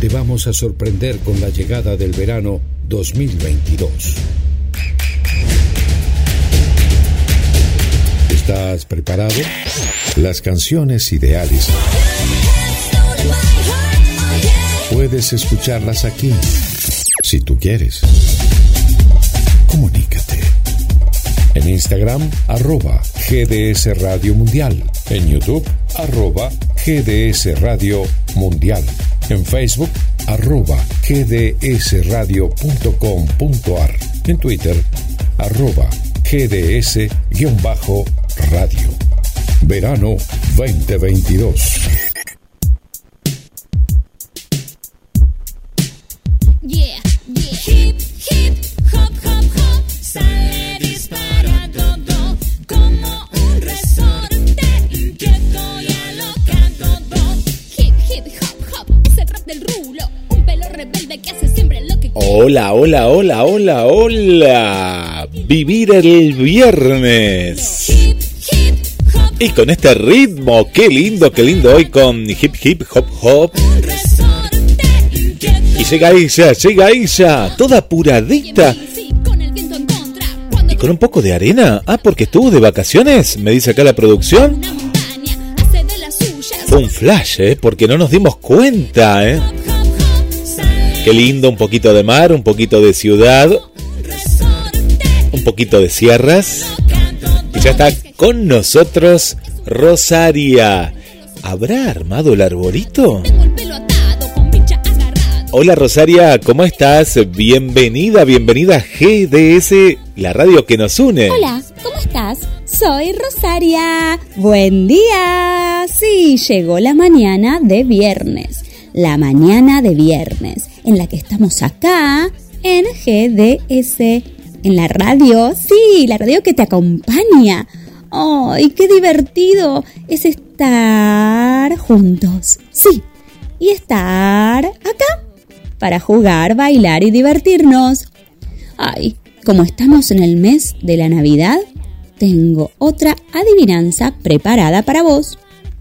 te vamos a sorprender con la llegada del verano 2022. ¿Estás preparado? Las canciones ideales. Puedes escucharlas aquí, si tú quieres. Comunícate. En Instagram, arroba GDS Radio Mundial. En YouTube, arroba GDS Radio Mundial. En Facebook, arroba gdsradio.com.ar. En Twitter, arroba gds-radio. Verano 2022. Del rulo. Un pelo rebelde que hace siempre lo que quiere. Hola, hola, hola, hola, hola. Vivir el viernes. Hip, hip, hop, Y con este ritmo, qué lindo, qué lindo hoy con hip hip hop hop. Y llega ella, llega ella, toda apuradita. Y con un poco de arena. Ah, porque estuvo de vacaciones, me dice acá la producción. Fue un flash, ¿eh? Porque no nos dimos cuenta, ¿eh? Qué lindo, un poquito de mar, un poquito de ciudad, un poquito de sierras. Y ya está con nosotros Rosaria. ¿Habrá armado el arbolito? Hola Rosaria, ¿cómo estás? Bienvenida, bienvenida a GDS, la radio que nos une. Hola, ¿cómo estás? Soy Rosaria. Buen día. Sí, llegó la mañana de viernes. La mañana de viernes, en la que estamos acá en GDS, en la radio. Sí, la radio que te acompaña. ¡Ay, qué divertido es estar juntos! Sí, y estar acá para jugar, bailar y divertirnos. Ay, como estamos en el mes de la Navidad, tengo otra adivinanza preparada para vos.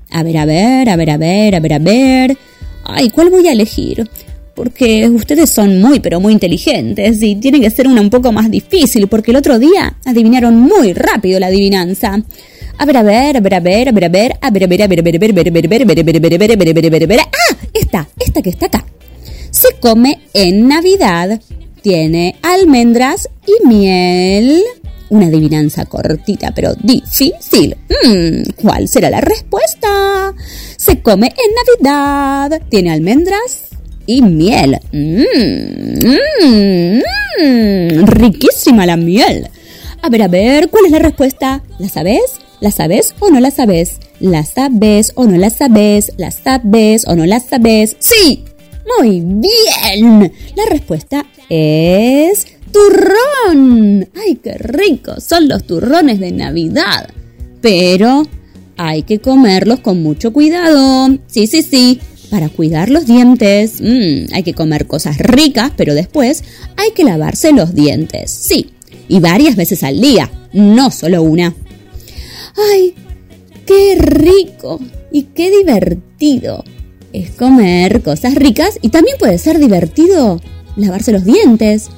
A ver, a ver, a ver, a ver, a ver, a ver. Ay, ¿cuál voy a elegir? Porque ustedes son muy, pero muy inteligentes y tiene que ser una un poco más difícil porque el otro día adivinaron muy rápido la adivinanza. A ver, a ver, a ver, a ver, a ver, a ver, a ver, a ver, a ver, a ver, a ver, a ver, a ver, a ver, a ver, a ver. ¡Ah! Esta, esta que está acá. Se come en Navidad. Tiene almendras y miel. Una adivinanza cortita pero difícil. Mm, ¿Cuál será la respuesta? Se come en Navidad. Tiene almendras y miel. Mm, mm, riquísima la miel. A ver, a ver, ¿cuál es la respuesta? ¿La sabes? ¿La sabes o no la sabes? ¿La sabes o no la sabes? ¿La sabes o no la sabes? ¡Sí! Muy bien. La respuesta es turrón. ¡Ay, qué ricos son los turrones de Navidad! Pero hay que comerlos con mucho cuidado. Sí, sí, sí. Para cuidar los dientes. Mm, hay que comer cosas ricas, pero después hay que lavarse los dientes. Sí. Y varias veces al día, no solo una. ¡Ay! ¡Qué rico! Y qué divertido es comer cosas ricas y también puede ser divertido lavarse los dientes.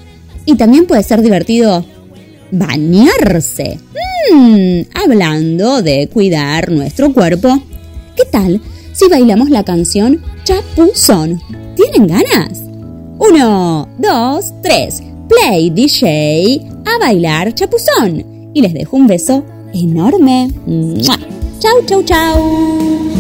Y también puede ser divertido bañarse. Mm, hablando de cuidar nuestro cuerpo, ¿qué tal si bailamos la canción Chapuzón? ¿Tienen ganas? Uno, dos, tres. Play DJ a bailar chapuzón. Y les dejo un beso enorme. ¡Mua! Chau, chau, chau.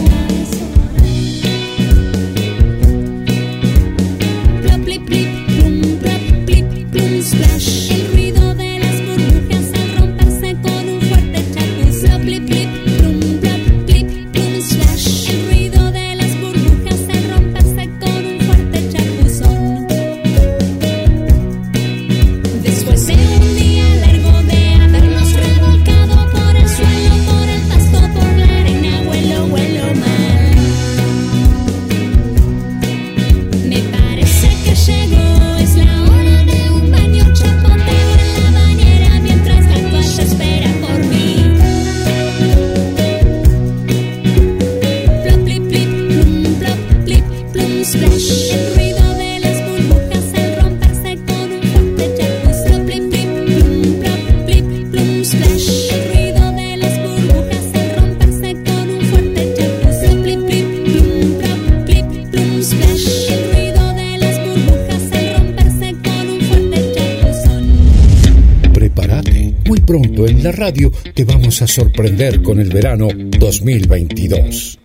En la radio te vamos a sorprender con el verano 2022.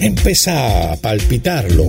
Empieza a palpitarlo.